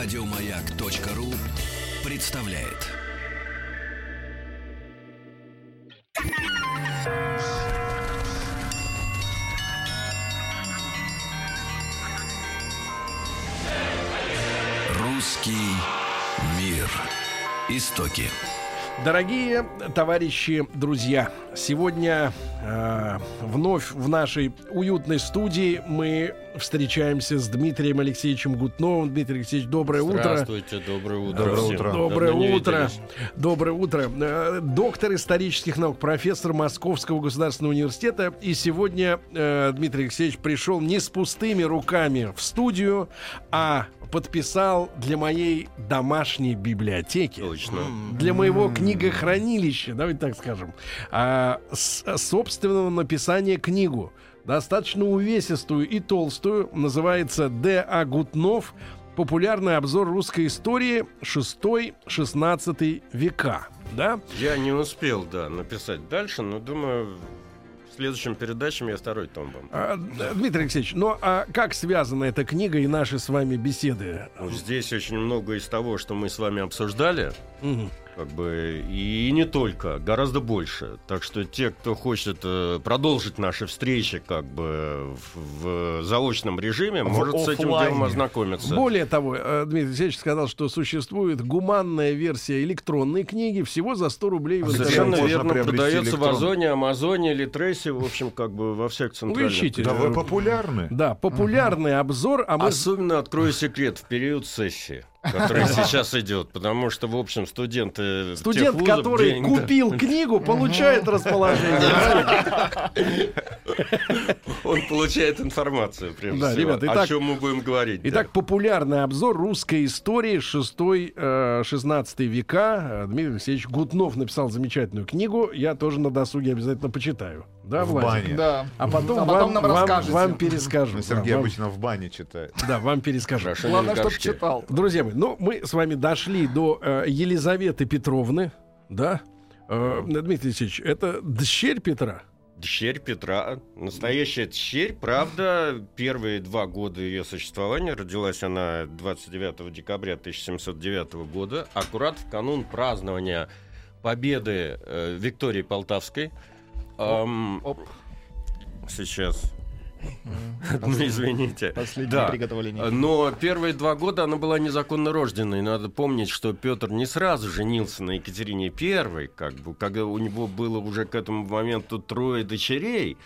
Радиомаяк.ру представляет. Русский мир. Истоки. Дорогие товарищи, друзья, сегодня э, вновь в нашей уютной студии мы встречаемся с Дмитрием Алексеевичем Гутновым. Дмитрий Алексеевич, доброе утро. Здравствуйте, доброе утро. Доброе всем. утро. Доброе Давно утро. Доброе утро. Э, Доктор исторических наук, профессор Московского государственного университета. И сегодня э, Дмитрий Алексеевич пришел не с пустыми руками в студию, а подписал для моей домашней библиотеки Точно. для моего книгохранилища, давайте так скажем, а, с- собственного написания книгу, достаточно увесистую и толстую, называется Д. А. Гутнов «Популярный обзор русской истории 6-16 века». Да? Я не успел, да, написать дальше, но думаю, в следующем передаче я второй том вам. А, Дмитрий Алексеевич, ну а как связана эта книга и наши с вами беседы? Ну, Здесь очень много из того, что мы с вами обсуждали, Мгм. Как бы, и не только, гораздо больше. Так что те, кто хочет э, продолжить наши встречи как бы в, в заочном режиме, может с этим оффлайне. делом ознакомиться. Более того, э, Дмитрий Алексеевич сказал, что существует гуманная версия электронной книги всего за 100 рублей в А Совершенно верно, продается в электрон? Озоне, Амазоне, Литресе, в общем, как бы во всех центральных. ищите. Да вы популярны. Да, популярный обзор, а мы... Особенно открою секрет в период сессии, который сейчас идет, потому что, в общем, студенты Студент, тех вузов который да, купил книгу, получает расположение. он получает информацию, прежде Да, всего. ребята, О итак- чем мы будем говорить. да. Итак, популярный обзор русской истории 6-16 века. Э, Дмитрий Алексеевич Гутнов написал замечательную книгу. Я тоже на досуге обязательно почитаю. Да, В Владик? бане. Да. А потом, А вам, потом нам вам- расскажете. вам перескажу. Ну, Да, Сергей вам- обычно в бане читает. Да, вам перескажу. На чтобы читал. Друзья мои, ну, мы с вами дошли до э, Елизаветы Петровны, да? Э, Дмитрий Алексеевич, это дщерь Петра? Дщерь Петра, настоящая дщерь, правда, первые два года ее существования, родилась она 29 декабря 1709 года, аккурат в канун празднования победы э, Виктории Полтавской. Ам, Оп. Сейчас. Ну, извините. Последнее Да. приготовление. Но первые два года она была незаконно рожденной. Надо помнить, что Петр не сразу женился на Екатерине I, как бы, когда у него было уже к этому моменту трое дочерей.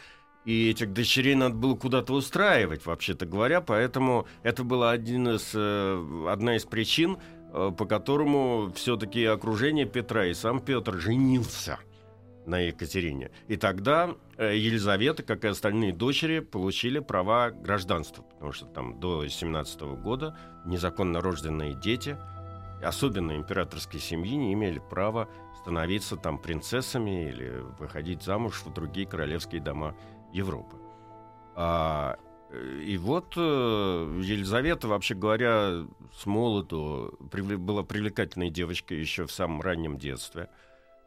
И этих дочерей надо было куда-то устраивать, вообще-то говоря. Поэтому это была один из, э, одна из причин, э, по которому все-таки окружение Петра и сам Петр женился на Екатерине. И тогда э, Елизавета, как и остальные дочери, получили права гражданства, потому что там до 17 года незаконно рожденные дети, особенно императорской семьи, не имели права становиться там принцессами или выходить замуж в другие королевские дома Европы. А, э, и вот э, Елизавета, вообще говоря, с молоду привле- была привлекательной девочкой еще в самом раннем детстве.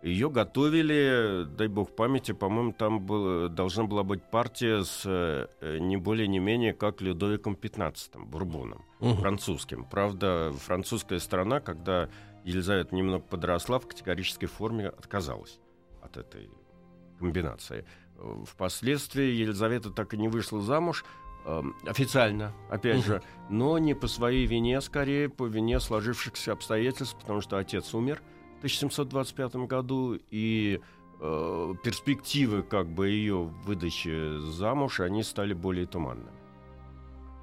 Ее готовили, дай бог памяти, по-моему, там было, должна была быть партия с э, не более не менее как Людовиком XV, Бурбоном, Мгм. французским. Правда, французская страна, когда Елизавета немного подросла, в категорической форме отказалась от этой комбинации. Впоследствии Елизавета так и не вышла замуж, э, официально, опять Мгм. же, но не по своей вине, скорее по вине сложившихся обстоятельств, потому что отец умер 1725 году, и э, перспективы как бы ее выдачи замуж, они стали более туманными.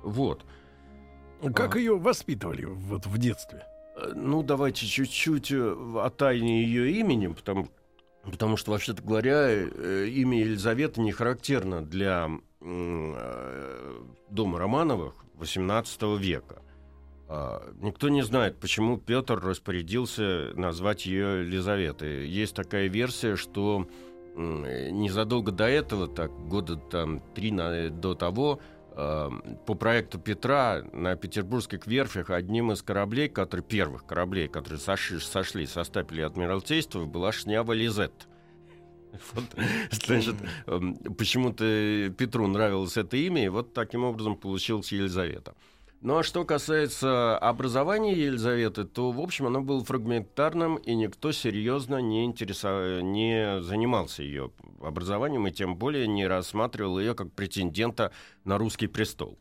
Вот. Как А. ее воспитывали вот в детстве? Э, Ну, давайте чуть-чуть э, о тайне ее имени, потому, потому что, вообще-то говоря, э, имя Елизаветы не характерно для э, дома Романовых XVIII века. А, Никто не знает, почему Петр распорядился назвать ее Елизаветой. Есть такая версия, что незадолго до этого, так года там три на- до того, э, по проекту Петра на петербургских верфях одним из кораблей, который, первых кораблей, которые сошли, сошли со стапели Адмиралтейства, была шнява Лизет. Вот, значит, почему-то Петру нравилось это имя, и вот таким образом получилась Елизавета. Ну а что касается образования Елизаветы, то, в общем, оно было фрагментарным, и никто серьезно не, интересов... не занимался ее образованием, и тем более не рассматривал ее как претендента на русский престол.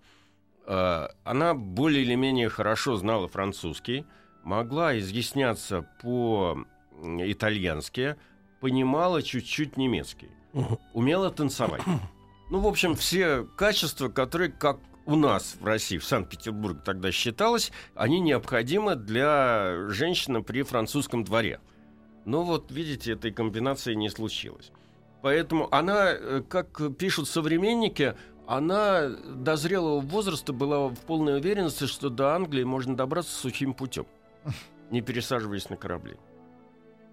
Э, Она более или менее хорошо знала французский, могла изъясняться по-итальянски, понимала чуть-чуть немецкий, умела танцевать. Ну, в общем, все качества, которые, как у нас в России, в Санкт-Петербурге тогда считалось, они необходимы для женщины при французском дворе. Но вот, видите, этой комбинации не случилось. Поэтому она, э, как пишут современники, она до зрелого возраста была в полной уверенности, что до Англии можно добраться сухим путем, не пересаживаясь на корабли.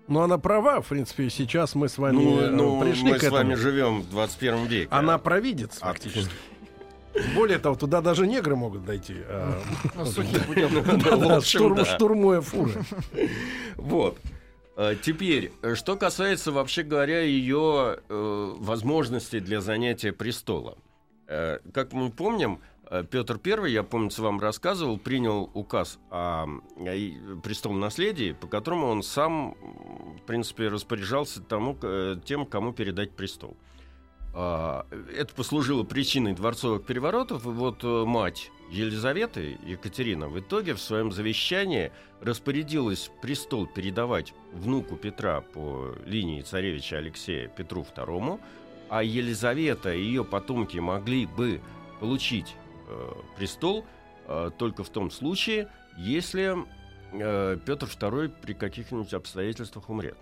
Но она права, в принципе, сейчас мы с вами Ну, э, ну, пришли мы к с этому. вами живем в 21 веке. Она провидец, А, фактически. Более того, туда даже негры могут дойти. а, Ну, штурмуя фуры. Вот. Э, Теперь, э, что касается, вообще говоря, ее э, возможностей для занятия престола. Э, как мы помним, э, Петр I, я, помнится, вам рассказывал, принял указ о, о и- престолном наследии, по которому он сам, в принципе, распоряжался тому, к- э, тем, кому передать престол. А, Это послужило причиной дворцовых переворотов. И вот э, мать Елизаветы, Екатерина, в итоге в своем завещании распорядилась престол передавать внуку Петра по линии царевича Алексея Петру II, а Елизавета и ее потомки могли бы получить э, престол э, только в том случае, если Петр II при каких-нибудь обстоятельствах умрет.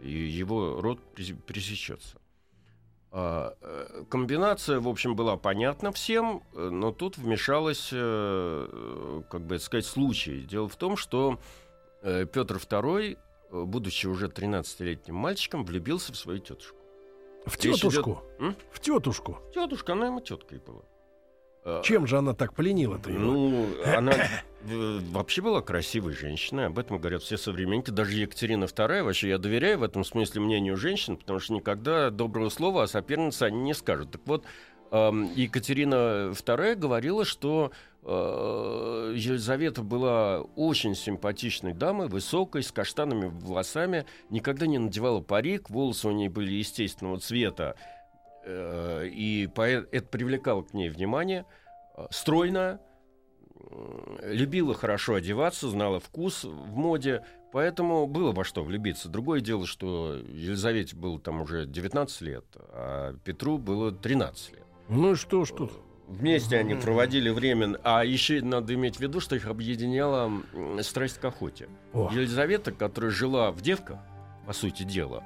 И его род прес- пресечется. А, э, Комбинация, в общем, была понятна всем, э, но тут вмешалась, э, как бы сказать, случай. Дело в том, что Петр II, будучи уже 13-летним мальчиком, влюбился в свою тетушку. В Речь тетушку. М? В тетушку. Тетушка, она ему теткой была. Э, Чем же она так пленила-то его? Ну, она э, вообще была красивой женщиной, об этом говорят все современники, даже Екатерина II. Вообще я доверяю в этом смысле мнению женщин, потому что никогда доброго слова о сопернице они не скажут. Так вот, эм, Екатерина II говорила, что э, Елизавета была очень симпатичной дамой, высокой, с каштанными волосами, никогда не надевала парик, волосы у нее были естественного цвета, э, и поэ- это привлекало к ней внимание. Э, Стройная, э, любила хорошо одеваться, знала вкус в моде, поэтому было во что влюбиться. Другое дело, что Елизавете было там уже 19 лет, а Петру было 13 лет. Ну и что ж тут? Вместе они проводили время, а еще надо иметь в виду, что их объединяла страсть к охоте. О, Елизавета, которая жила в девках, по сути дела,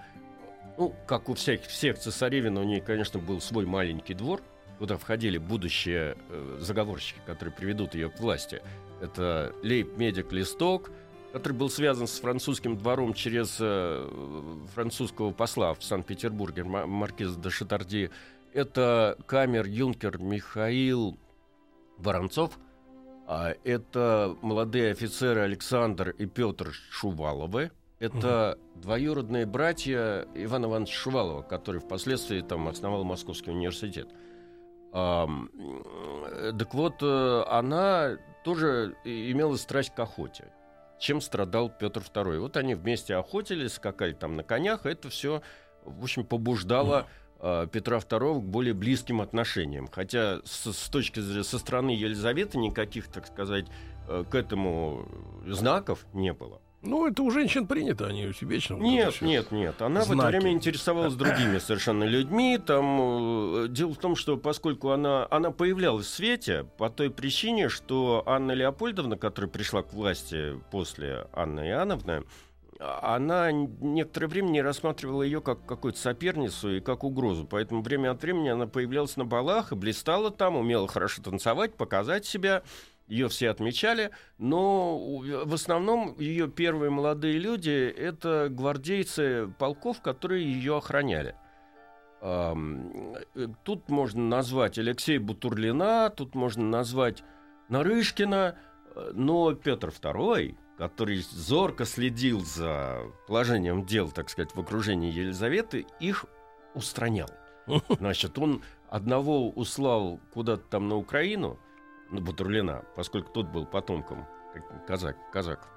ну, как у всех, всех цесаревин, у нее, конечно, был свой маленький двор, куда входили будущие э, заговорщики, которые приведут ее к власти. Это лейб-медик Листок, который был связан с французским двором через э, французского посла в Санкт-Петербурге, ма- маркиза де Шатарди. Это камер-юнкер Михаил Воронцов, а это молодые офицеры Александр и Петр Шуваловы. Это двоюродные братья Ивана Ивановича Шувалова, который впоследствии там основал Московский университет. Э, так вот, э, она тоже имела страсть к охоте. Чем страдал Петр II. Вот они вместе охотились, скакали там на конях, это все, в общем, побуждало э, Петра II к более близким отношениям. Хотя с, с точки зрения со стороны Елизаветы никаких, так сказать, к этому знаков не было. Ну, это у женщин принято, они у вечно. Нет, нет, нет. Она в это Знаки. время интересовалась другими совершенно людьми. Там э, дело в том, что поскольку она, она появлялась в свете по той причине, что Анна Леопольдовна, которая пришла к власти после Анны Иоанновны, она некоторое время не рассматривала ее как какую-то соперницу и как угрозу. Поэтому время от времени она появлялась на балах и блистала там, умела хорошо танцевать, показать себя. Ее все отмечали, но в основном ее первые молодые люди это гвардейцы полков, которые ее охраняли. Э, Тут можно назвать Алексея Бутурлина, тут можно назвать Нарышкина, э, но Петр II, который зорко следил за положением дел, так сказать, в окружении Елизаветы, их устранял. Значит, он одного услал куда-то там на Украину, ну, Батурлина, поскольку тот был потомком казак, казак.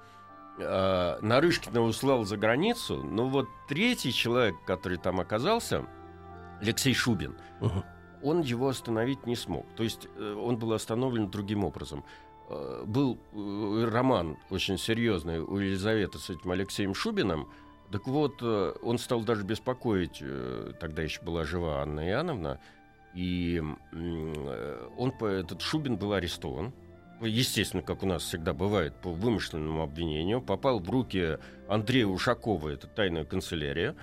А, Нарышкина услал за границу, но вот третий человек, который там оказался, Алексей Шубин, Мгм. он его остановить не смог. То есть э, он был остановлен другим образом. Э, Был э, роман очень серьезный у Елизаветы с этим Алексеем Шубиным. Так вот, он стал даже беспокоить, тогда еще была жива Анна Иоанновна, и э, он, этот Шубин был арестован. Естественно, как у нас всегда бывает, по вымышленному обвинению, попал в руки Андрея Ушакова, это тайная канцелярия,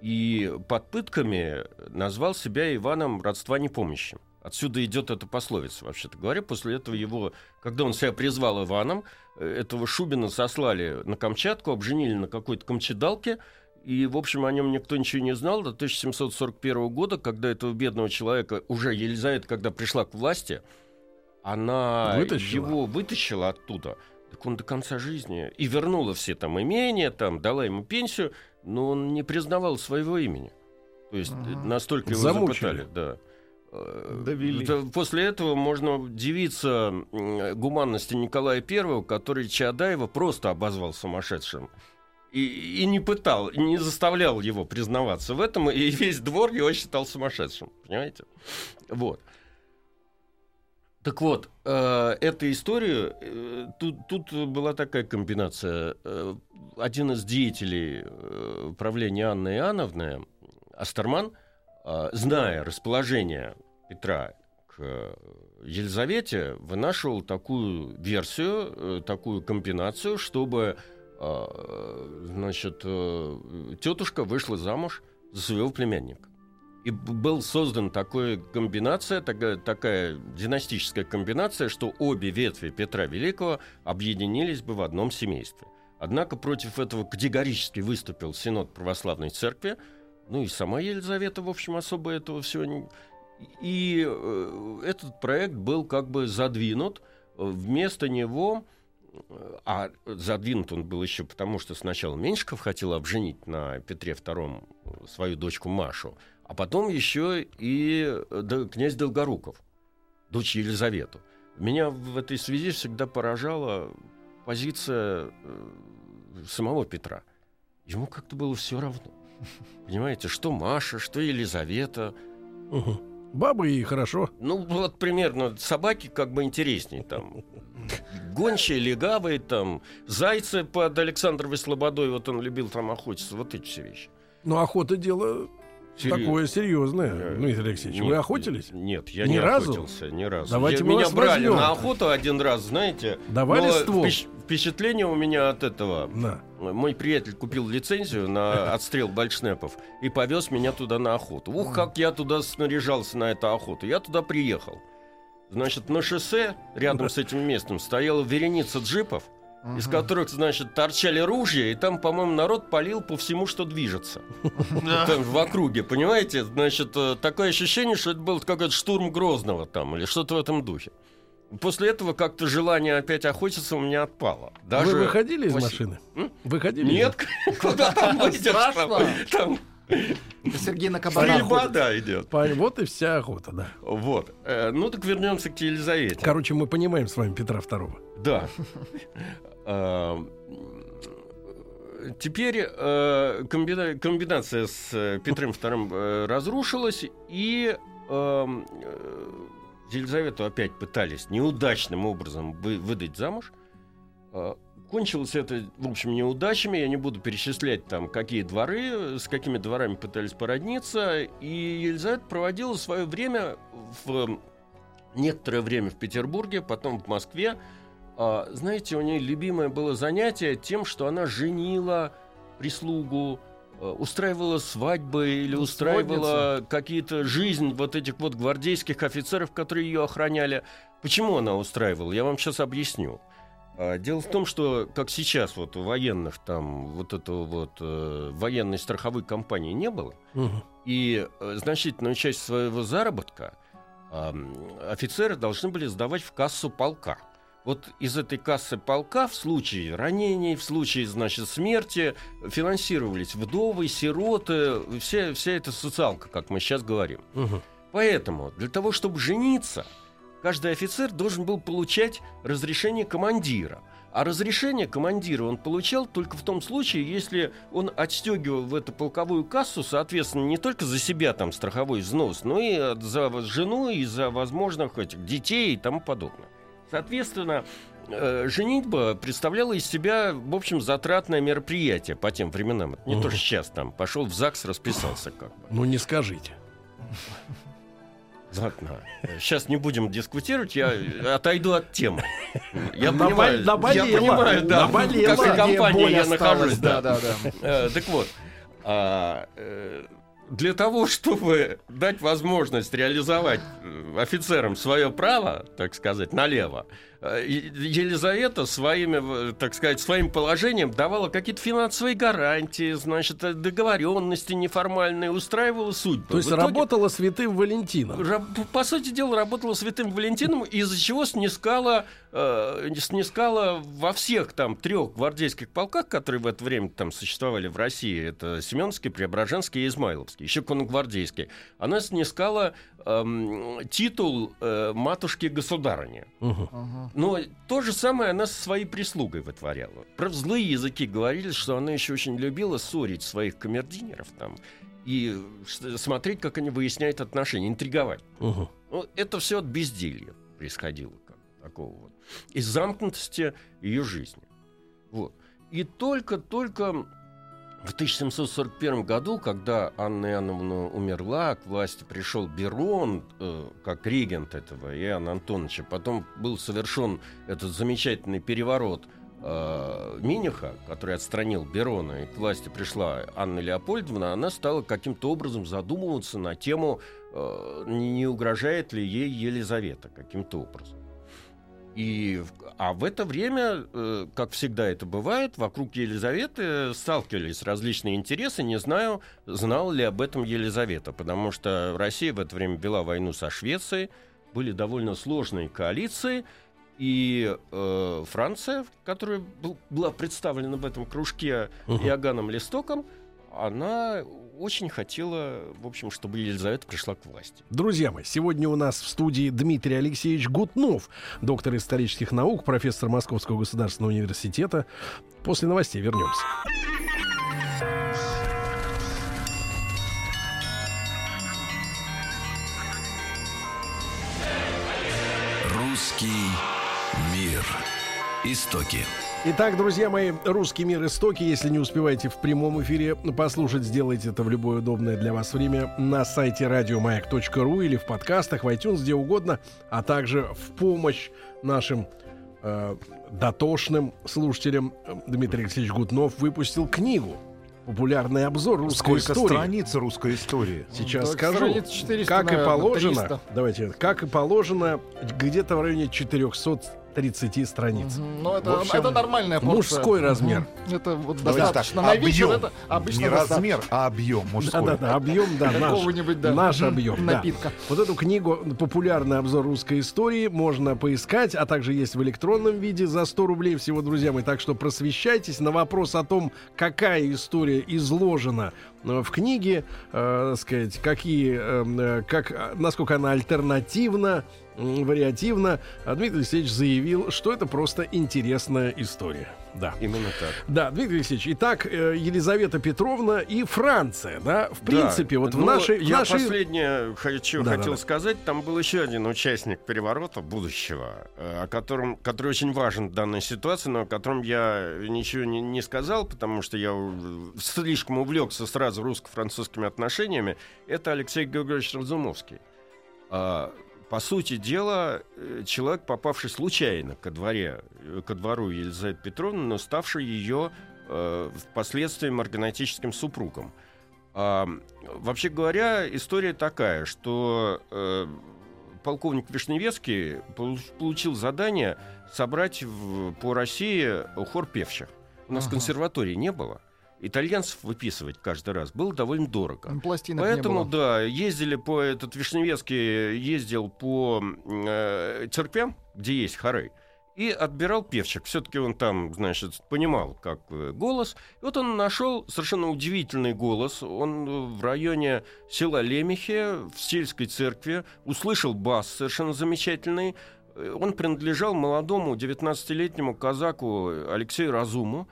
и под пытками назвал себя Иваном родства непомнящим. Отсюда идет эта пословица, вообще-то говоря. После этого его, когда он себя призвал Иваном, э, этого Шубина сослали на Камчатку, обженили на какой-то камчедалке, и, в общем, о нем никто ничего не знал до 1741 года, когда этого бедного человека, уже Елизавета, когда пришла к власти, она Вытащила? его вытащила оттуда. Так он до конца жизни и вернула все там имения, там дала ему пенсию, но он не признавал своего имени. То есть Ага. настолько его Замучили. запытали, да. Э, Довели. После этого можно удивиться м, гуманности Николая I, который Чаадаева просто обозвал сумасшедшим. И, и не пытал, и не заставлял его признаваться в этом, и весь двор его считал сумасшедшим. Понимаете? Вот. Так вот, э, эту историю, э, тут, тут была такая комбинация. Э, один из деятелей э, правления Анны Иоанновны, Астерман, э, зная расположение Петра к Елизавете, вынашивал такую версию, э, такую комбинацию, чтобы значит, э, тетушка вышла замуж за своего племянника. И был создан такая комбинация, такая, такая династическая комбинация, что обе ветви Петра Великого объединились бы в одном семействе. Однако против этого категорически выступил Синод Православной Церкви, ну и сама Елизавета, в общем, особо этого всего не... И э, этот проект был как бы задвинут. Э, Вместо него, а задвинут он был еще потому, что сначала Меньшиков хотел обженить на Петре II свою дочку Машу, а потом еще и э, князь Долгоруков, дочь Елизавету. Меня в этой связи всегда поражала позиция э, самого Петра. Ему как-то было все равно. Понимаете, что Маша, что Елизавета. Мгм. Бабы и хорошо. Ну, вот примерно собаки как бы интереснее там. Гончие, легавые, там, зайцы под Александровой Слободой, вот он любил там охотиться, вот эти все вещи. Но охота дело Серьезно. такое серьезное, Э, Дмитрий Алексеевич. Нет, Вы охотились? Нет, я Ни не разу? охотился ни разу. Давайте Я- мы меня брали возьмем. на охоту один раз, знаете. Давали ствол? впечат- Впечатление у меня от этого. На. Мой приятель купил лицензию на отстрел бальшнепов и повез меня туда на охоту. Ух, как я туда снаряжался на эту охоту. Я туда приехал. Значит, на шоссе рядом с этим местом стояла вереница джипов, из которых, значит, торчали ружья, и там, по-моему, народ палил по всему, что движется. Там, в округе, понимаете? Значит, э, такое ощущение, что это был какой-то штурм Грозного там, или что-то в этом духе. После этого как-то желание опять охотиться у меня отпало. Даже... Вы выходили из машины? М? Выходили? Нет, куда там выйдешь? Там, Сергей на кабана стрельба, да, идет. Вот и вся охота, да. Вот. Э, Ну так вернемся к Елизавете. Короче, мы понимаем с вами Петра Второго. Да. А, Теперь э, комбина- комбинация с э, Петром II э, разрушилась, и эм, э, Елизавету опять пытались неудачным образом вы- выдать замуж. Э, Кончилось это, в общем, неудачами. Я не буду перечислять там, какие дворы, с какими дворами пытались породниться. И Елизавета проводила свое время в некоторое время в Петербурге, потом в Москве. А, знаете, у нее любимое было занятие тем, что она женила прислугу, э, устраивала свадьбы или устраивала какие-то жизнь вот этих вот гвардейских офицеров, которые ее охраняли. Почему она устраивала? Я вам сейчас объясню. А, Дело в том, что как сейчас вот у военных там вот этого вот э, военной страховой компании не было, Мгм. и э, значительную часть своего заработка ам, офицеры должны были сдавать в кассу полка. Вот из этой кассы полка в случае ранений, в случае, значит, смерти финансировались вдовы, сироты, вся, вся эта социалка, как мы сейчас говорим. Мгм. Поэтому для того, чтобы жениться, каждый офицер должен был получать разрешение командира. А разрешение командира он получал только в том случае, если он отстегивал в эту полковую кассу, соответственно, не только за себя там страховой взнос, но и за жену, и за возможных этих детей и тому подобное. Соответственно, э, женитьба представляла из себя, в общем, затратное мероприятие по тем временам. Это не то, что сейчас там пошел в ЗАГС, расписался как бы. Ну, не скажите. Ладно, сейчас не будем дискутировать, я отойду от темы. Я понимаю, я понимаю, да, в наболело. какой компании я нахожусь, да. да, да, да. Э, Так вот, а, э, для того, чтобы дать возможность реализовать э, офицерам свое право, так сказать, налево, Елизавета своими, э, так сказать, своим положением давала какие-то финансовые гарантии, значит, э, договоренности неформальные, устраивала судьбы. То есть итоге- работала святым Валентином. По сути дела, работала святым Валентином, из-за чего снискала, э, снискала во всех там трех гвардейских полках, которые в это время там существовали в России, это Семеновский, Преображенский и Измайловский, еще конногвардейский, она снискала эм, титул э, матушки-государыни. Но то же самое она со своей прислугой вытворяла. Про злые языки говорили, что она еще очень любила ссорить своих камердинеров там и смотреть, как они выясняют отношения, интриговать. Ну, это все от безделья происходило, как такого вот. Из замкнутости ее жизни. Вот. И только-только в 1741 году, когда Анна Иоанновна умерла, к власти пришел Берон, э, как регент этого Иоанна Антоновича, потом был совершен этот замечательный переворот э, Миниха, который отстранил Берона, и к власти пришла Анна Леопольдовна, она стала каким-то образом задумываться на тему, э, не угрожает ли ей Елизавета каким-то образом. И, а в это время, э, как всегда это бывает, вокруг Елизаветы сталкивались различные интересы. Не знаю, знала ли об этом Елизавета, потому что Россия в это время вела войну со Швецией, были довольно сложные коалиции, и э, Франция, которая был- была представлена в этом кружке Мгм. Иоганном Листоком, она очень хотела, в общем, чтобы Елизавета пришла к власти. Друзья мои, сегодня у нас в студии Дмитрий Алексеевич Гутнов, доктор исторических наук, профессор Московского государственного университета. После новостей вернемся. Русский мир. Истоки. Итак, друзья мои, русский мир истоки. Если не успеваете в прямом эфире послушать, сделайте это в любое удобное для вас время на сайте радиомаяк.ру или в подкастах, в iTunes, где угодно, а также в помощь нашим э, дотошным слушателям Дмитрий Алексеевич Гутнов выпустил книгу «Популярный обзор русской Сколько истории». страниц русской истории? Сейчас Так, скажу. страниц 400, как и наверное, положено, 300. давайте, как и положено, где-то в районе 430 страниц. Мгм. Ну, это, общем, это нормальная порция. мужской размер. Мгм. Это вот Давайте достаточно. так, На вечер объем. это обычно Не достаточно. размер, а объем мужской. Да-да-да, объем, да, наш, да. наш объем. да. Напитка. Вот эту книгу «Популярный обзор русской истории» можно поискать, а также есть в электронном виде за 100 рублей всего, друзья мои. Так что просвещайтесь на вопрос о том, какая история изложена в книге, э, сказать, какие, э, э, как, э, насколько она альтернативна, вариативна. А Дмитрий Алексеевич заявил, что это просто интересная история. Да. Именно так. Да, Дмитрий Алексеевич, итак, э, Елизавета Петровна и Франция, да, в Да. принципе, вот в Ну, нашей... Я нашей- последнее хочу, Да, хотел да, да. сказать. Там был еще один участник переворота будущего, э, о котором, который очень важен в данной ситуации, но о котором я ничего не, не сказал, потому что я слишком увлекся сразу русско-французскими отношениями. Это Алексей Георгиевич Разумовский. По сути дела, э, человек, попавший случайно ко, дворе, э, ко двору Елизаветы Петровны, но ставший ее э, впоследствии марганатическим супругом. А, вообще говоря, история такая, что э, полковник Вишневецкий полу- получил задание собрать в- по России хор певчих. У нас Ага. консерватории не было. Итальянцев выписывать каждый раз было довольно дорого. Пластинок Поэтому, да, ездили по... Этот Вишневецкий ездил по э, церквям, где есть хоры, и отбирал певчик. Все-таки он там, значит, понимал, как э, голос. И вот он нашел совершенно удивительный голос. Он в районе села Лемехе, в сельской церкви, услышал бас совершенно замечательный. Э, Он принадлежал молодому 19-летнему казаку Алексею Разуму.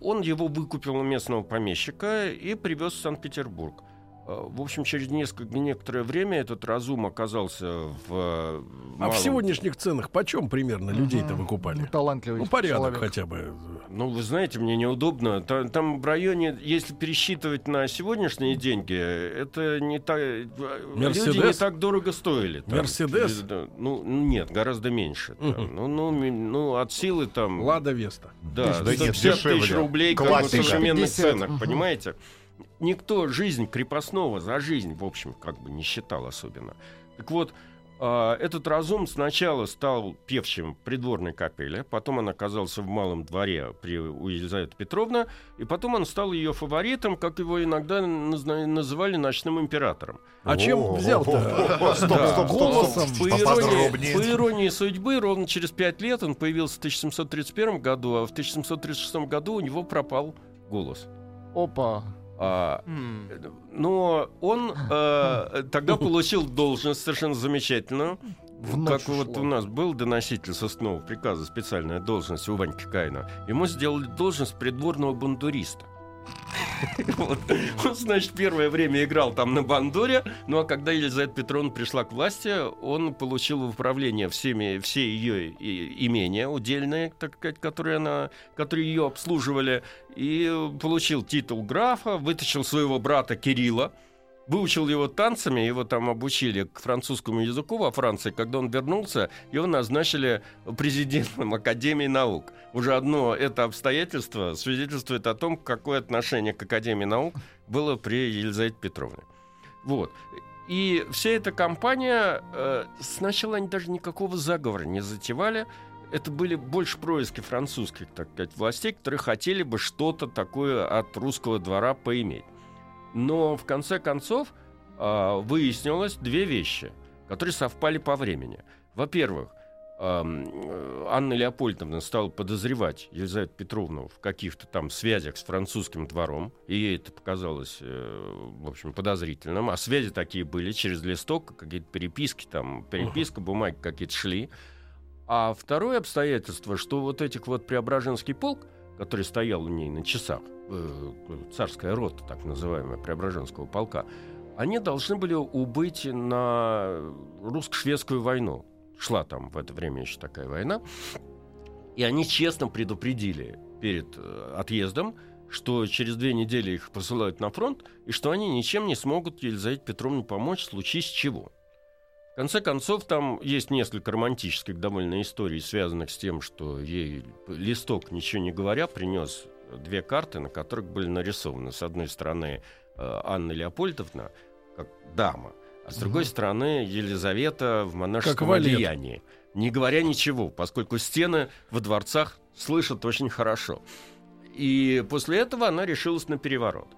Он его выкупил у местного помещика и привез в Санкт-Петербург. В общем, через несколько, некоторое время этот разум оказался в э, А в малом- сегодняшних ценах почем примерно людей-то выкупали? Ну, талантливый Ну, порядок человек. хотя бы. Ну, вы знаете, мне неудобно. Та- Там, в районе, если пересчитывать на сегодняшние деньги, это не так... Люди Мерседес? не так дорого стоили. там. Мерседес? Ну, нет, гораздо меньше. там. Мгм. Ну, ну, ну, от силы там... Лада Веста. Да, Да нет, 150 тысяч дешевле. рублей как бы, в Классика. современных 50, ценах, мгм. понимаете? Никто жизнь крепостного за жизнь, в общем, как бы не считал особенно. Так вот, а, этот разум сначала стал певчим придворной капели, потом он оказался в малом дворе при у Елизаветы Петровны, и потом он стал ее фаворитом, как его иногда называли ночным императором. А чем взял-то? Голосом. по иронии судьбы, ровно через пять лет он появился в 1731 году, а в 1736 году у него пропал голос. Опа. А, но он э, тогда получил должность совершенно замечательную. В как вот ушло. у нас был доноситель соснового приказа, специальная должность у Ваньки Каина. Ему сделали должность придворного бандуриста. Вот. Он, значит, первое время играл там на бандуре, ну а когда Елизавета Петровна пришла к власти, он получил в управление всеми, все ее имения удельные, так сказать, которые, она, которые ее обслуживали, и получил титул графа, вытащил своего брата Кирилла, выучил его танцами, его там обучили к французскому языку во Франции. Когда он вернулся, его назначили президентом Академии наук. Уже одно это обстоятельство свидетельствует о том, какое отношение к Академии наук было при Елизавете Петровне. Вот. И вся эта компания, э, сначала они даже никакого заговора не затевали. Это были больше происки французских, так сказать, властей, которые хотели бы что-то такое от русского двора поиметь. Но в конце концов а, выяснилось две вещи, которые совпали по времени. Во-первых, э, Анна Леопольдовна стала подозревать Елизавету Петровну в каких-то там связях с французским двором, и ей это показалось, э, в общем, подозрительным. А связи такие были через листок, какие-то переписки, там, переписка, бумаги какие-то шли. А второе обстоятельство, что вот этих вот Преображенский полк, который стоял у ней на часах, царская рота, так называемая, Преображенского полка, они должны были убыть на русско-шведскую войну. Шла там в это время еще такая война. И они честно предупредили перед э, отъездом, что через две недели их посылают на фронт, и что они ничем не смогут Елизавете Петровне помочь, случись чего. В конце концов, там есть несколько романтических довольно историй, связанных с тем, что ей листок, ничего не говоря, принес две карты, на которых были нарисованы. С одной стороны, э, Анна Леопольдовна, как дама, а с другой стороны, Елизавета в монашеском одеянии. Не говоря ничего, поскольку стены во дворцах слышат очень хорошо. И после этого она решилась на переворот.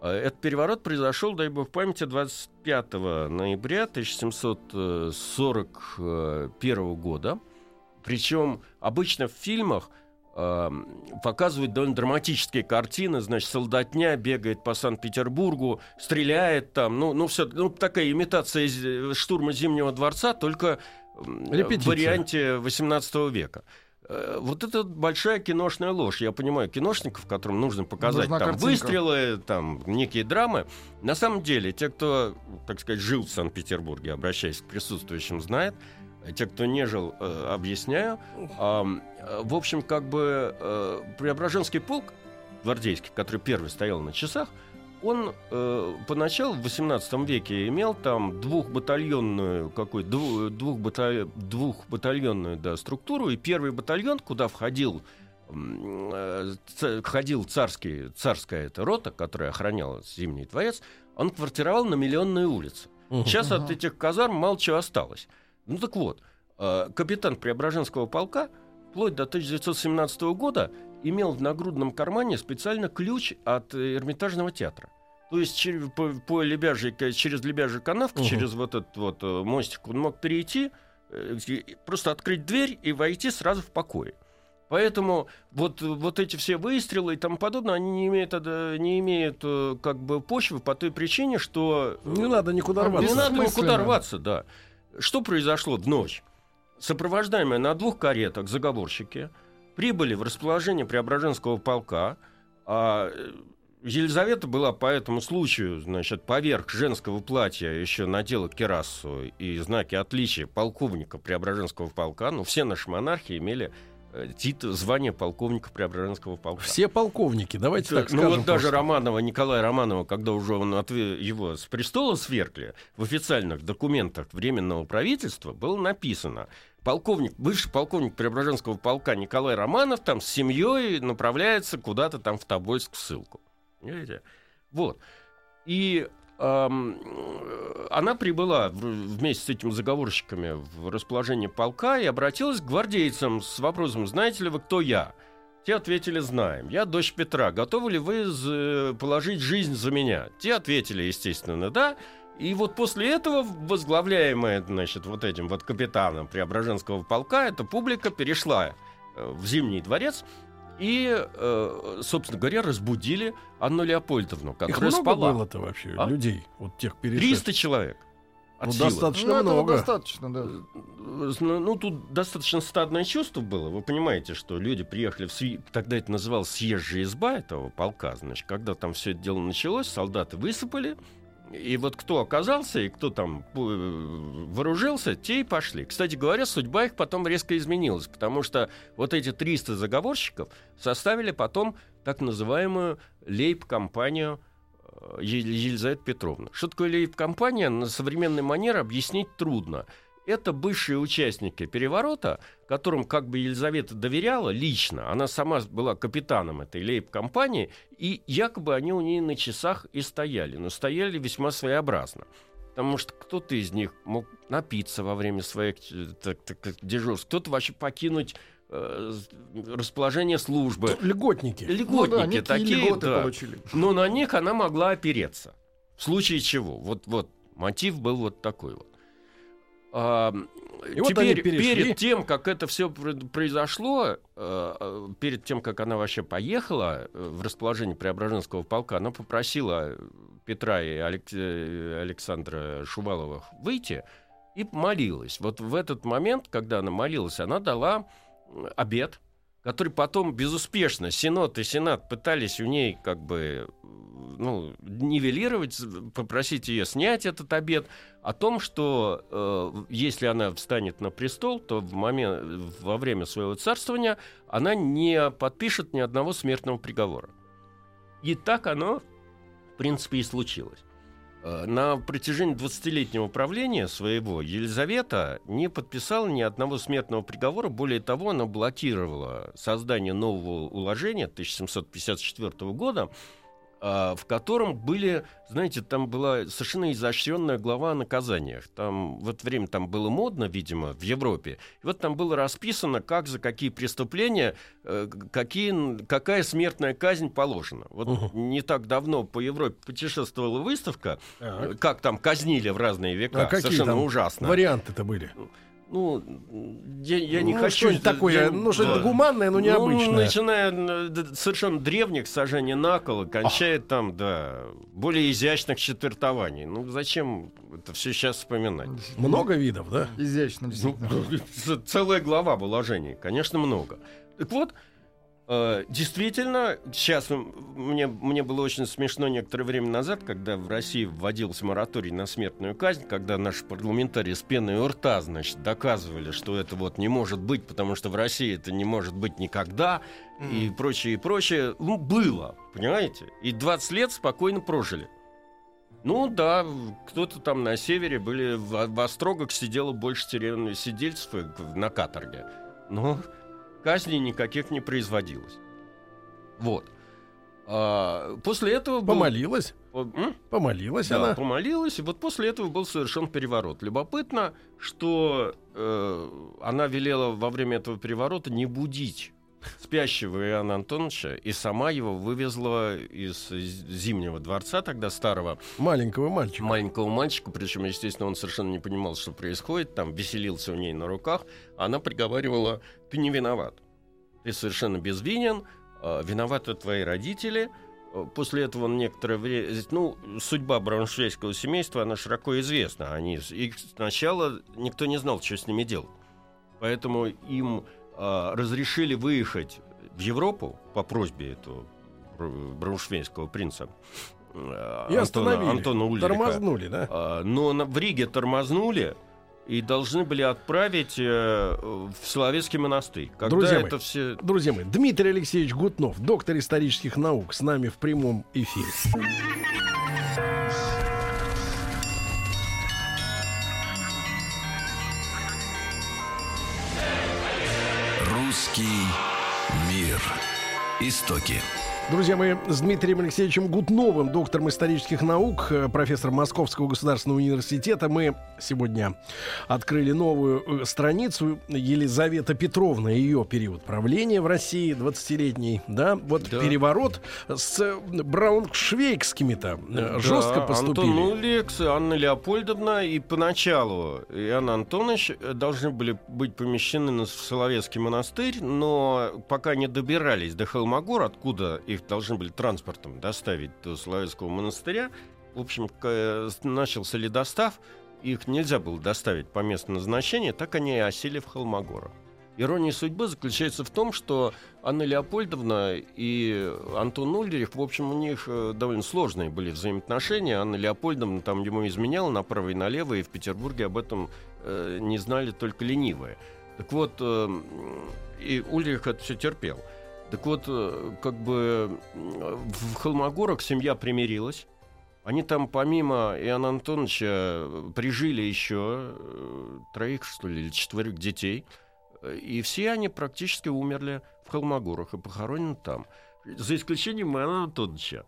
А Этот переворот произошел, дай бог памяти, 25 ноября 1741 года. Причем обычно в фильмах э, показывают довольно драматические картины, значит, солдатня бегает по Санкт-Петербургу, стреляет там, ну, ну, все, ну, такая имитация штурма Зимнего дворца, только м, в Репетиция. варианте 18 века. Э, Вот это большая киношная ложь. Я понимаю киношников, которым нужно показать Нужна там картинка. выстрелы, там некие драмы. На самом деле, те, кто, так сказать, жил в Санкт-Петербурге, обращаясь к присутствующим, знает. Те, кто не жил, э, объясняю. Э, в общем, как бы э, Преображенский полк гвардейский, который первый стоял на часах, он э, поначалу в 18 веке имел там двухбатальонную какой дву- двухбата- двухбатальонную да, структуру, и первый батальон, куда входил э, входил царский, царская эта рота, которая охраняла Зимний дворец, он квартировал на Миллионной улице. Сейчас от этих казарм мало чего осталось. Ну так вот, э, капитан Преображенского полка вплоть до 1917 года имел в нагрудном кармане специально ключ от Эрмитажного театра. То есть чер- по, по Лебяжьей через Лебяжью канавку, Мгм. через вот этот вот э, мостик он мог перейти э, просто открыть дверь и войти сразу в покой. Поэтому вот, вот эти все выстрелы и тому подобное, они не имеют, не имеют как бы почвы по той причине, что Не надо никуда рваться. не надо никуда рваться, да. Что произошло в ночь? Сопровождаемые на двух каретах заговорщики прибыли в расположение Преображенского полка. а, э, Елизавета была по этому случаю, значит, поверх женского платья еще надела кирасу и знаки отличия полковника Преображенского полка. Ну, все наши монархи имели титул, звание полковника Преображенского полка. Все полковники, давайте так ну скажем. вот даже просто. Романова, Николая Романова, когда уже он отве- его с престола свергли, в официальных документах Временного правительства было написано, полковник, бывший полковник Преображенского полка Николай Романов там с семьей направляется куда-то там в Тобольск в ссылку. Понимаете? Вот. И э, она прибыла вместе с этими заговорщиками в расположение полка и обратилась к гвардейцам с вопросом, знаете ли вы, кто я? Те ответили, знаем. Я дочь Петра. Готовы ли вы з- положить жизнь за меня? Те ответили, естественно, да. И вот после этого, возглавляемая, значит, вот этим вот капитаном Преображенского полка, эта публика перешла э, в Зимний дворец и, э, собственно говоря, разбудили Анну Леопольдовну, Их которая много спала. было-то вообще, А? людей, вот тех перешедших. 300 человек. От Ну, силы. достаточно Ну, этого много. достаточно, да. Ну, ну, тут достаточно стадное чувство было. Вы понимаете, что люди приехали в Сви- тогда это называлось съезжая изба этого полка. Значит, когда там все это дело началось, солдаты высыпали. И вот кто оказался и кто там э, вооружился, те и пошли. Кстати говоря, судьба их потом резко изменилась, потому что вот эти 300 заговорщиков составили потом так называемую лейб-компанию э, Е- Елизаветы Петровны. Что такое лейб-компания, на современной манере объяснить трудно. Это бывшие участники переворота, которым как бы Елизавета доверяла лично. Она сама была капитаном этой лейб-компании, и якобы они у нее на часах и стояли. Но стояли весьма своеобразно. Потому что кто-то из них мог напиться во время своих э, так- так- дежурств, кто-то вообще покинуть э, расположение службы. Льготники. Ну Льготники да, некие такие, да. получили. Но на них она могла опереться. В случае чего? Вот, вот мотив был вот такой вот. И вот теперь, перешли. перед тем, как это все произошло, э, перед тем, как она вообще поехала э, в расположение Преображенского полка, она попросила Петра и э, Александра Шуваловых выйти и молилась. Вот в этот момент, когда она молилась, она дала обед, который потом безуспешно Синод и Сенат пытались у ней как бы ну, нивелировать, попросить ее снять этот обед о том, что э, если она встанет на престол, то в момент, во время своего царствования она не подпишет ни одного смертного приговора. И так оно, в принципе, и случилось. Э, На протяжении 20-летнего правления своего Елизавета не подписала ни одного смертного приговора. Более того, она блокировала создание нового уложения 1754 года, в котором были, знаете, там была совершенно изощренная глава о наказаниях. Там в это время там было модно, видимо, в Европе. И вот там было расписано, как за какие преступления, э, какие, какая смертная казнь положена. Вот Мгм. не так давно по Европе путешествовала выставка, Так. э, как там казнили в разные века. А какие Совершенно ужасно. Варианты-то были. Ну, я, я не Ну, хочу... что-нибудь такое, я- ну, что-то да. гуманное, но Ну, необычное. начиная э, д- совершенно древних сажений на кол, кончая там, да, более изящных четвертований. Ну, зачем это все сейчас вспоминать? Много видов, да? Изящно, Ну, целая глава об уложении, конечно, много. Так вот, действительно, сейчас мне, мне было очень смешно некоторое время назад, когда в России вводился мораторий на смертную казнь, когда наши парламентарии с пеной у рта, значит, доказывали, что это вот не может быть, потому что в России это не может быть никогда, и прочее, и прочее. Ну, было, понимаете? И 20 лет спокойно прожили. Ну да, кто-то там на севере были, в, в Острогах сидело больше тюремных сидельцев э, на каторге. Но казней никаких не производилось. Вот. А, после этого... был- Помолилась. М? Помолилась Да, она. помолилась, и вот после этого был совершен переворот. Любопытно, что э, она велела во время этого переворота не будить спящего Иоанна Антоновича и сама его вывезла из Зимнего дворца, тогда старого, Маленького мальчика. маленького мальчика, причем, естественно, он совершенно не понимал, что происходит, там веселился у ней на руках, она приговаривала, ты не виноват, ты совершенно безвинен, э, виноваты твои родители. Э, После этого он некоторое время... Ну, судьба брауншвейгского семейства, она широко известна. Они... И сначала никто не знал, что с ними делать. Поэтому им разрешили выехать в Европу по просьбе этого бр- брауншвейгского принца. э, И остановили. Антона Ульриха. Тормознули, да? А, но в Риге тормознули и должны были отправить э, в Соловецкий монастырь. Когда Друзья мои, это все... Друзья мои, Дмитрий Алексеевич Гутнов, доктор исторических наук, с нами в прямом эфире. Русский мир. Истоки. Друзья мои, с Дмитрием Алексеевичем Гутновым, доктором исторических наук, э, профессором Московского государственного университета, мы сегодня открыли новую э, страницу Елизавета Петровна, ее период правления в России, 20-летний, да, вот Да. переворот с э, брауншвейгскими-то Да, жестко поступили. Антон Уликс, Анна Леопольдовна и поначалу Иоанн Антонович должны были быть помещены на- в Соловецкий монастырь, но пока не добирались до Холмогор, откуда их должны были транспортом доставить до Соловецкого монастыря, в общем, э, начался ледостав, их нельзя было доставить по месту назначения, так они и осели в Холмогорах. Ирония судьбы заключается в том, что Анна Леопольдовна и Антон Ульрих, в общем, у них э, довольно сложные были взаимоотношения. Анна Леопольдовна там ему изменяла направо и налево, и в Петербурге об этом э, не знали только ленивые. Так вот, э, и Ульрих это все терпел. Так вот, э, как бы в Холмогорах семья примирилась. Они там помимо Иоанна Антоновича э, прижили еще э, троих, что ли, или четверых детей. И все они практически умерли в Холмогорах и похоронены там. За исключением Иоанна Антоновича.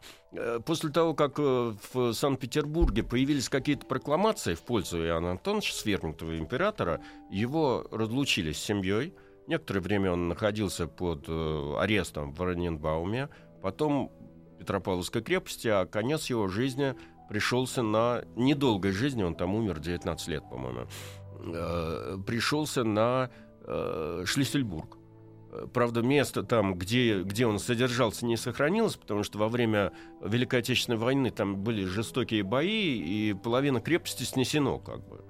После того, как в Санкт-Петербурге появились какие-то прокламации в пользу Иоанна Антоновича, свергнутого императора, его разлучили с семьей. Некоторое время он находился под э, арестом в Раненбауме. Потом в Петропавловской крепости, а конец его жизни пришелся на недолгой жизни, он там умер 19 лет, по-моему, э, пришелся на э, Шлиссельбург. Правда, место там, где, где он содержался, не сохранилось, потому что во время Великой Отечественной войны там были жестокие бои, и половина крепости снесено, как бы.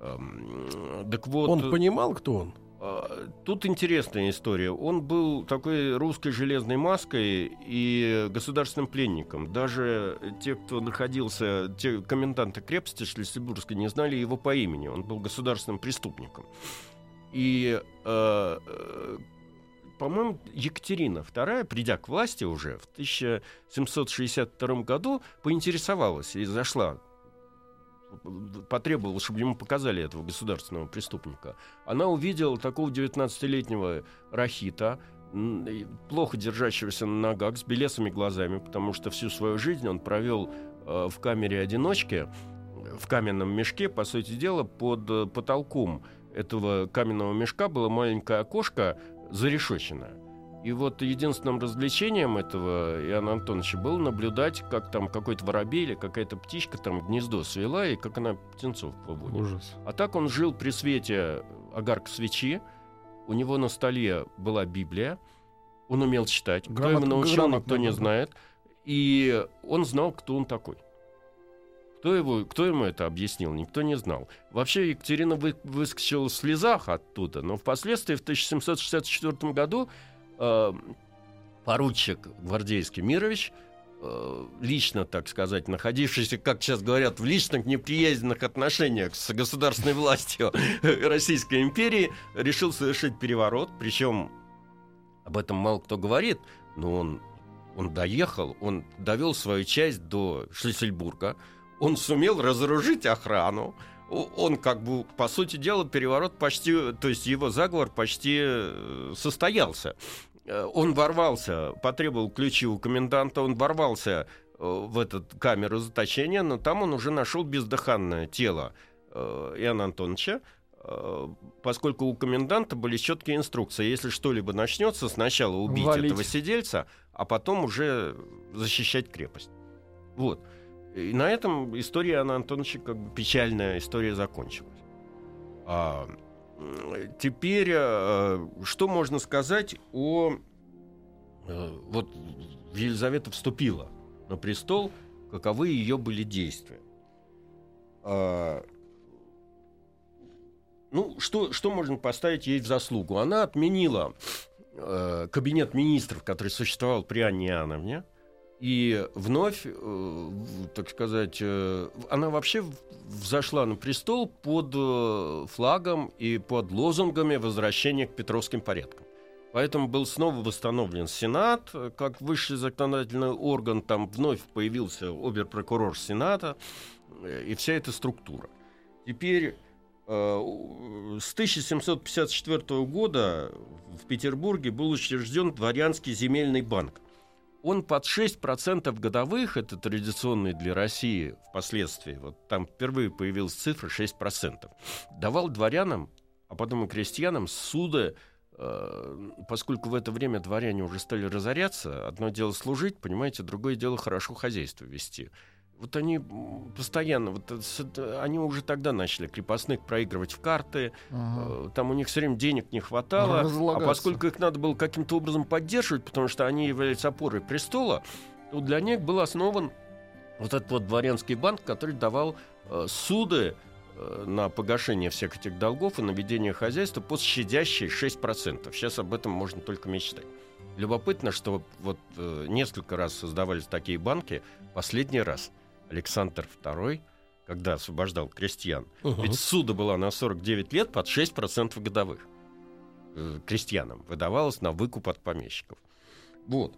Эм, Так вот, Он понимал, кто он? А, Тут интересная история. Он был такой русской железной маской и государственным пленником. Даже те, кто находился, те коменданты крепости Шлиссельбургской не знали его по имени. Он был государственным преступником. И, э, э, по-моему, Екатерина II, придя к власти уже в 1762 году, поинтересовалась и зашла потребовала, чтобы ему показали этого государственного преступника. Она увидела такого 19-летнего рахита, плохо держащегося на ногах, с белесыми глазами, потому что всю свою жизнь он провел э, в камере одиночки, в каменном мешке, по сути дела, под э, потолком этого каменного мешка было маленькое окошко зарешоченное. И вот единственным развлечением этого Иоанна Антоновича было наблюдать, как там какой-то воробей или какая-то птичка там гнездо свела, и как она птенцов выводит. Ужас. А так он жил при свете огарка свечи, у него на столе была Библия, он умел читать. Кто Грамот- его научил, грамотно никто не знает. И он знал, кто он такой. Кто, его, кто ему это объяснил, никто не знал. Вообще Екатерина вы, выскочила в слезах оттуда, но впоследствии в 1764 году э, поручик гвардейский Мирович, э, лично, так сказать, находившийся, как сейчас говорят, в личных неприязненных отношениях с государственной властью Российской империи, решил совершить переворот. Причем об этом мало кто говорит, но он, он доехал, он довел свою часть до Шлиссельбурга, он сумел разоружить охрану, он как бы, по сути дела, переворот почти, то есть его заговор почти э, состоялся. Э, Он ворвался, потребовал ключи у коменданта, он ворвался э, в эту камеру заточения, но там он уже нашел бездыханное тело э, Иоанна Антоновича. поскольку у коменданта были четкие инструкции. Если что-либо начнется, сначала убить Валить. этого сидельца, а потом уже защищать крепость. Вот. И на этом история Анна Антоновича, как бы печальная история закончилась. А, теперь, э, что можно сказать о... э, Вот Елизавета вступила на престол, каковы ее были действия. А, ну, что, что можно поставить ей в заслугу? Она отменила э, кабинет министров, который существовал при Анне Иоанновне, и вновь, э, так сказать, э, она вообще взошла на престол под э, флагом и под лозунгами возвращения к Петровским порядкам. Поэтому был снова восстановлен Сенат как высший законодательный орган. Там вновь появился оберпрокурор Сената и вся эта структура. Теперь с 1754 года в Петербурге был учрежден дворянский земельный банк. Он под 6% годовых, это традиционный для России впоследствии, вот там впервые появилась цифра 6%, давал дворянам, а потом и крестьянам суды, э, поскольку в это время дворяне уже стали разоряться, одно дело служить, понимаете, другое дело хорошо хозяйство вести. Вот они постоянно, вот э, э, они уже тогда начали крепостных проигрывать в карты, Ага. Э, Там у них все время денег не хватало. А поскольку их надо было каким-то образом поддерживать, потому что они являлись опорой престола, то для них был основан вот этот вот дворянский банк, который давал э, суды э, на погашение всех этих долгов и на ведение хозяйства по щадящей 6%. Сейчас об этом можно только мечтать. Любопытно, что вот э, несколько раз создавались такие банки. Последний раз Александр II, когда освобождал крестьян, Мгм. ведь суда была на 49 лет под 6% годовых. Э, Крестьянам выдавалось на выкуп от помещиков. Вот.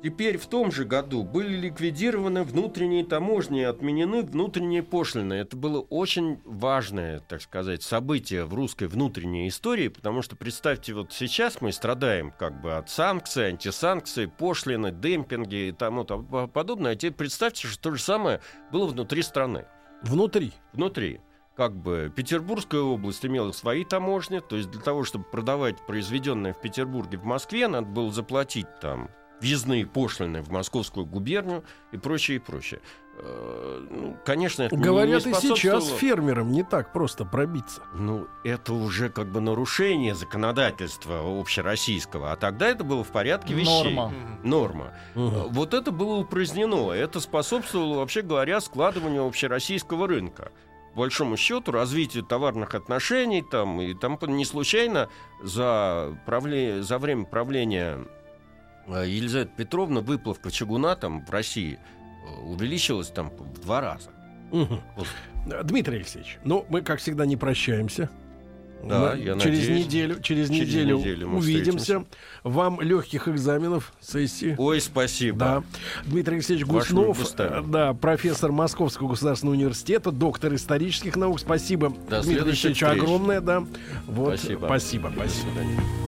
Теперь в том же году были ликвидированы внутренние таможни и отменены внутренние пошлины. Это было очень важное, так сказать, событие в русской внутренней истории, потому что представьте, вот сейчас мы страдаем как бы от санкций, антисанкций, пошлины, демпинги и тому тому подобное. А теперь представьте, что то же самое было внутри страны Внутри. внутри. Как бы Петербургская область имела свои таможни, то есть для того, чтобы продавать произведенное в Петербурге в Москве, надо было заплатить там въездные пошлины в московскую губернию и прочее, и прочее. Э, ну, конечно, это Говорят, не и сейчас фермерам не так просто пробиться. Ну, это уже как бы нарушение законодательства общероссийского, а тогда это было в порядке вещей. Норма. Норма. Мгм. Вот это было упразднено. Это способствовало, вообще говоря, складыванию общероссийского рынка. Большому счету, развитию товарных отношений там, и там не случайно за, правле- за время правления э, Елизаветы Петровны выплавка чугуна там в России э, увеличилась там в два раза. Мгм. Вот. Дмитрий Алексеевич, ну, мы, как всегда, не прощаемся. Да, На- я через надеюсь. неделю, через, Через неделю, неделю мы увидимся. встретимся. Вам легких экзаменов сессии. Ой, спасибо. Да. Дмитрий Алексеевич густами. э, да, профессор Московского государственного университета, доктор исторических наук. Спасибо, До Дмитрий Алексеевич, встреч. огромное, да. Вот, Спасибо. Спасибо. Спасибо.